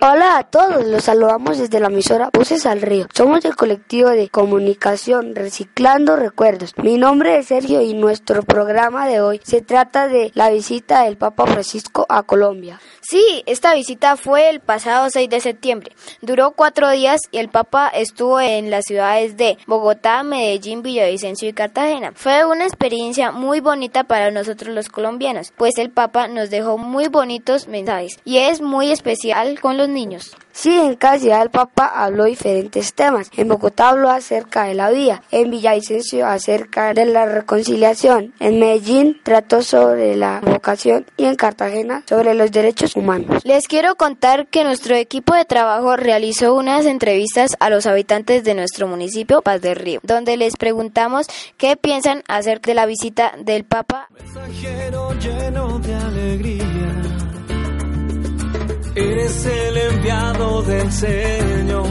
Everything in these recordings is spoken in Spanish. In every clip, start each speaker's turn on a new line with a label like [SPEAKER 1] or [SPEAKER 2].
[SPEAKER 1] Hola a todos, los saludamos desde la emisora Voces al Río. Somos el colectivo de comunicación Reciclando Recuerdos. Mi nombre es Sergio y nuestro programa de hoy se trata de la visita del Papa Francisco a Colombia.
[SPEAKER 2] Sí, esta visita fue el pasado 6 de septiembre. Duró cuatro días y el Papa estuvo en las ciudades de Bogotá, Medellín, Villavicencio y Cartagena. Fue una experiencia muy bonita para nosotros los colombianos, pues el Papa nos dejó muy bonitos mensajes y es muy especial con los niños.
[SPEAKER 1] Sí, en cada ciudad el Papa habló diferentes temas. En Bogotá habló acerca de la vida, en Villavicencio acerca de la reconciliación, en Medellín trató sobre la vocación y en Cartagena sobre los derechos humanos.
[SPEAKER 2] Les quiero contar que nuestro equipo de trabajo realizó unas entrevistas a los habitantes de nuestro municipio, Paz del Río, donde les preguntamos qué piensan acerca de la visita del Papa.
[SPEAKER 3] Mensajero lleno de alegría Eres el enviado del Señor.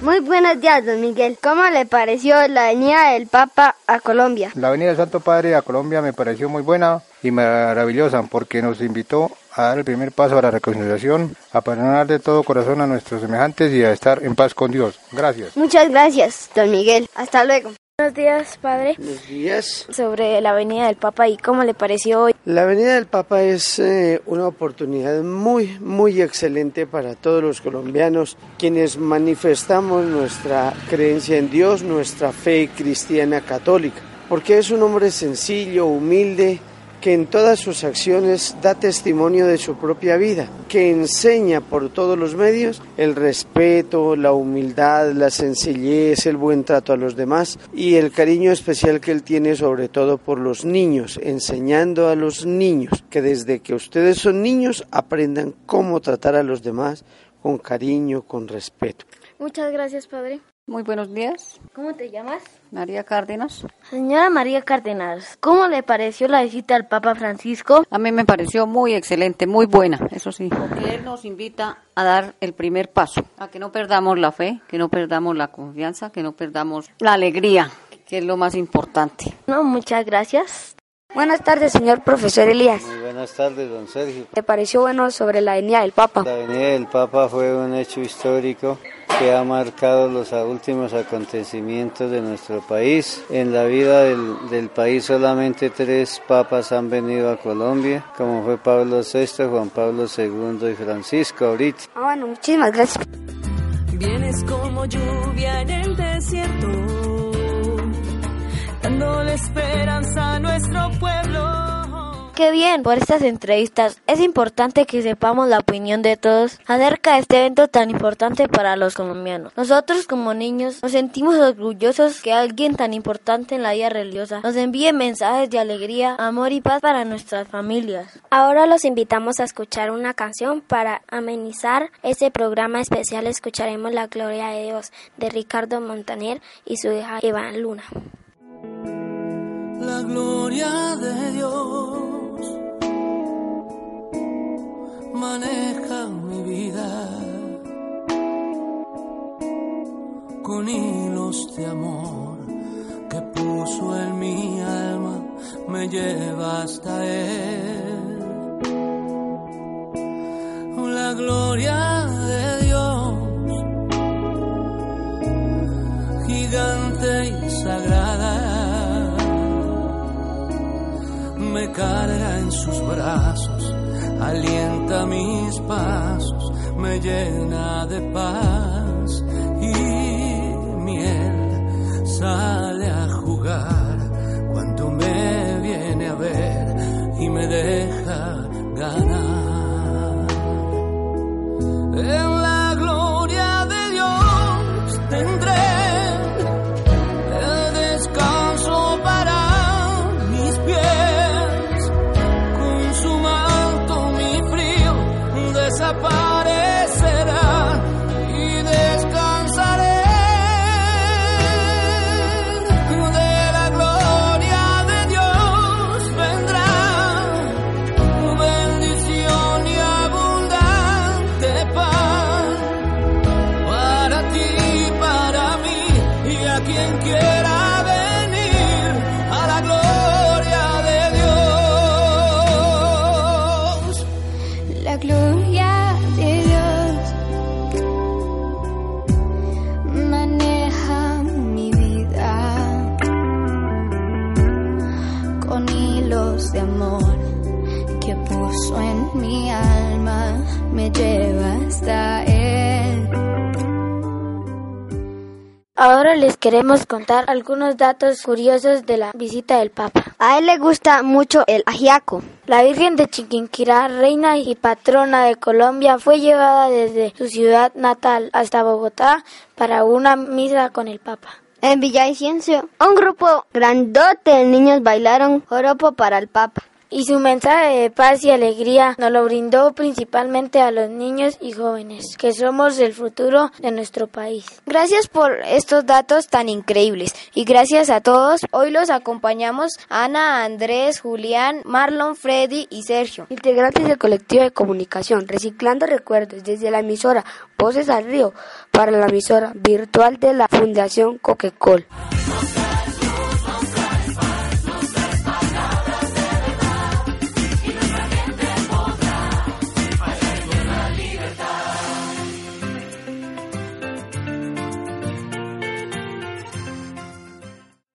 [SPEAKER 4] Muy buenos días, don Miguel. ¿Cómo le pareció la venida del Papa a Colombia?
[SPEAKER 5] La venida del Santo Padre a Colombia me pareció muy buena y maravillosa porque nos invitó a dar el primer paso a la reconciliación, a perdonar de todo corazón a nuestros semejantes y a estar en paz con Dios. Gracias.
[SPEAKER 4] Muchas gracias, don Miguel. Hasta luego.
[SPEAKER 6] Buenos días, padre.
[SPEAKER 7] Buenos días.
[SPEAKER 6] Sobre la venida del Papa y cómo le pareció hoy.
[SPEAKER 7] La venida del Papa es eh, una oportunidad muy, muy excelente para todos los colombianos, quienes manifestamos nuestra creencia en Dios, nuestra fe cristiana católica, porque es un hombre sencillo, humilde, que en todas sus acciones da testimonio de su propia vida, que enseña por todos los medios el respeto, la humildad, la sencillez, el buen trato a los demás y el cariño especial que él tiene sobre todo por los niños, enseñando a los niños que desde que ustedes son niños aprendan cómo tratar a los demás con cariño, con respeto.
[SPEAKER 6] Muchas gracias, padre.
[SPEAKER 8] Muy buenos días.
[SPEAKER 6] ¿Cómo te llamas?
[SPEAKER 8] María Cárdenas.
[SPEAKER 6] Señora María Cárdenas, ¿cómo le pareció la visita al Papa Francisco?
[SPEAKER 8] A mí me pareció muy excelente, muy buena, eso sí. Porque él nos invita a dar el primer paso, a que no perdamos la fe, que no perdamos la confianza, que no perdamos la alegría, que es lo más importante.
[SPEAKER 6] No, muchas gracias.
[SPEAKER 1] Buenas tardes, señor profesor Elías.
[SPEAKER 9] Muy buenas tardes, don Sergio.
[SPEAKER 1] ¿Le pareció bueno sobre la venida del Papa?
[SPEAKER 9] La venida del Papa fue un hecho histórico que ha marcado los últimos acontecimientos de nuestro país. En la vida del, del, país solamente tres papas han venido a Colombia, como fue Pablo VI, Juan Pablo II y Francisco ahorita.
[SPEAKER 1] Ah, bueno, muchísimas gracias.
[SPEAKER 3] Vienes como lluvia en el desierto, dándole esperanza a nuestro pueblo.
[SPEAKER 6] Qué bien por estas entrevistas. Es importante que sepamos la opinión de todos acerca de este evento tan importante para los colombianos. Nosotros como niños nos sentimos orgullosos que alguien tan importante en la vida religiosa nos envíe mensajes de alegría, amor y paz para nuestras familias.
[SPEAKER 10] Ahora los invitamos a escuchar una canción para amenizar este programa especial. Escucharemos La Gloria de Dios de Ricardo Montaner y su hija Iván Luna.
[SPEAKER 3] La gloria de Dios maneja mi vida con hilos de amor que puso en mi alma, me lleva hasta él. La gloria de Dios, gigante y sagrada, me carga en sus brazos alienta mis pasos, me llena de paz y miel sale a jugar cuando me viene a ver y me deja ganar. la gloria de Dios maneja mi vida con hilos de amor que puso en
[SPEAKER 10] mi alma,
[SPEAKER 3] me lleva hasta Él.
[SPEAKER 10] Ahora les queremos contar algunos datos curiosos de la visita del Papa.
[SPEAKER 4] A él le gusta mucho el ajiaco.
[SPEAKER 10] La Virgen de Chiquinquirá, reina y patrona de Colombia, fue llevada desde su ciudad natal hasta Bogotá para una misa con el Papa.
[SPEAKER 4] En Villavicencio, un grupo grandote de niños bailaron joropo para el Papa.
[SPEAKER 10] Y su mensaje de paz y alegría nos lo brindó principalmente a los niños y jóvenes, que somos el futuro de nuestro país.
[SPEAKER 2] Gracias por estos datos tan increíbles y gracias a todos. Hoy los acompañamos Ana, Andrés, Julián, Marlon, Freddy y Sergio.
[SPEAKER 1] Integrantes del colectivo de comunicación, reciclando recuerdos desde la emisora Voces al Río para la emisora virtual de la Fundación Coca-Cola.